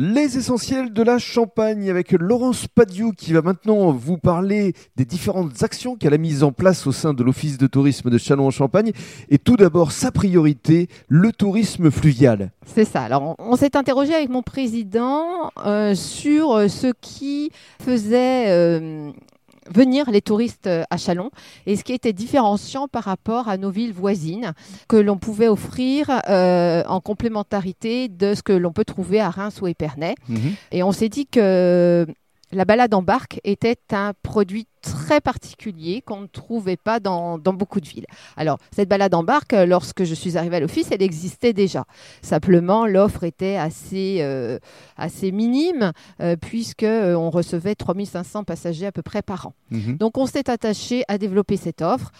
Les essentiels de la Champagne avec Laurence Padiou qui va maintenant vous parler des différentes actions qu'elle a mises en place au sein de l'Office de tourisme de Châlons-en-Champagne. Et tout d'abord, sa priorité, le tourisme fluvial. C'est ça. Alors, on, s'est interrogé avec mon président euh, sur euh, ce qui faisait euh, venir les touristes euh, à Chalon et ce qui était différenciant par rapport à nos villes voisines que l'on pouvait offrir euh, en complémentarité de ce que l'on peut trouver à Reims ou Épernay. Mhm. Et on s'est dit que la balade en barque était un produit très particulier qu'on ne trouvait pas dans, beaucoup de villes. Alors, cette balade en barque, lorsque je suis arrivée à l'office, elle existait déjà. Simplement, l'offre était assez, euh, assez minime, euh, puisque euh, on recevait 3500 passagers à peu près par an. Mhm. Donc, on s'est attaché à développer cette offre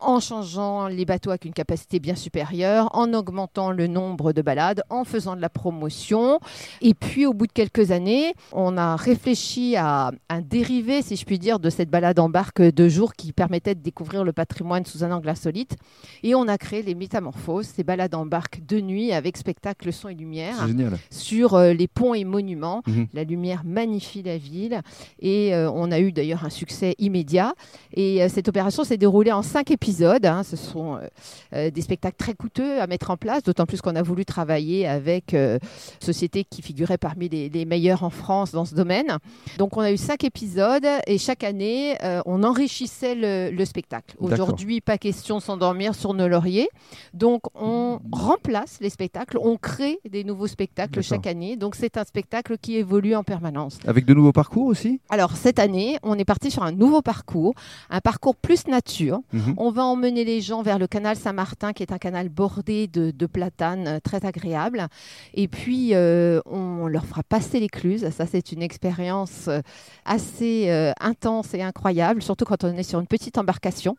en changeant les bateaux avec une capacité bien supérieure, en augmentant le nombre de balades, en faisant de la promotion. Et puis, au bout de quelques années, on a réfléchi à un dérivé, si je puis dire, de cette balade en barque de jour qui permettait de découvrir le patrimoine sous un angle insolite. Et on a créé les métamorphoses, ces balades en barque de nuit avec spectacle son et lumière sur euh, les ponts et monuments. Mhm. La lumière magnifie la ville. Et euh, on a eu d'ailleurs un succès immédiat. Et euh, cette opération s'est déroulée en cinq épisodes Hein. ce sont euh, euh, des spectacles très coûteux à mettre en place, d'autant plus qu'on a voulu travailler avec euh, une société qui figurait parmi les, les, meilleures en France dans ce domaine. Donc on a eu cinq épisodes et chaque année, on enrichissait le, spectacle. Aujourd'hui, pas question de s'endormir sur nos lauriers. Donc on remplace les spectacles, on crée des nouveaux spectacles chaque année. Donc c'est un spectacle qui évolue en permanence. Avec de nouveaux parcours aussi? Alors cette année, on est parti sur un nouveau parcours, un parcours plus nature. Mhm. On va emmener les gens vers le canal Saint-Martin, qui est un canal bordé de, platanes euh, très agréable. Et puis, euh, on leur fera passer l'écluse. Ça, c'est une expérience euh, assez intense et incroyable, surtout quand on est sur une petite embarcation,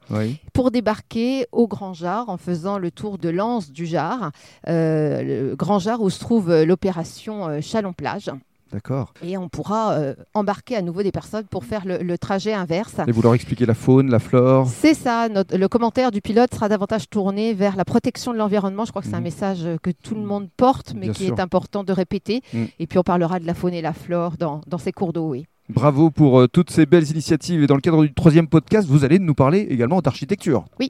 pour débarquer au Grand Jar en faisant le tour de l'anse du Jar, le Grand Jar où se trouve l'opération Chalon-Plage. D'accord. Et on pourra euh, embarquer à nouveau des personnes pour faire le, trajet inverse. Et vous leur expliquez la faune, la flore C'est ça. le commentaire du pilote sera davantage tourné vers la protection de l'environnement. Je crois que c'est un mhm. message que tout le monde porte, mais qui est important de répéter. Mhm. Et puis on parlera de la faune et la flore dans, dans ces cours d'eau. Oui. Bravo pour euh, toutes ces belles initiatives. Et dans le cadre du troisième podcast, vous allez nous parler également d'architecture. Oui.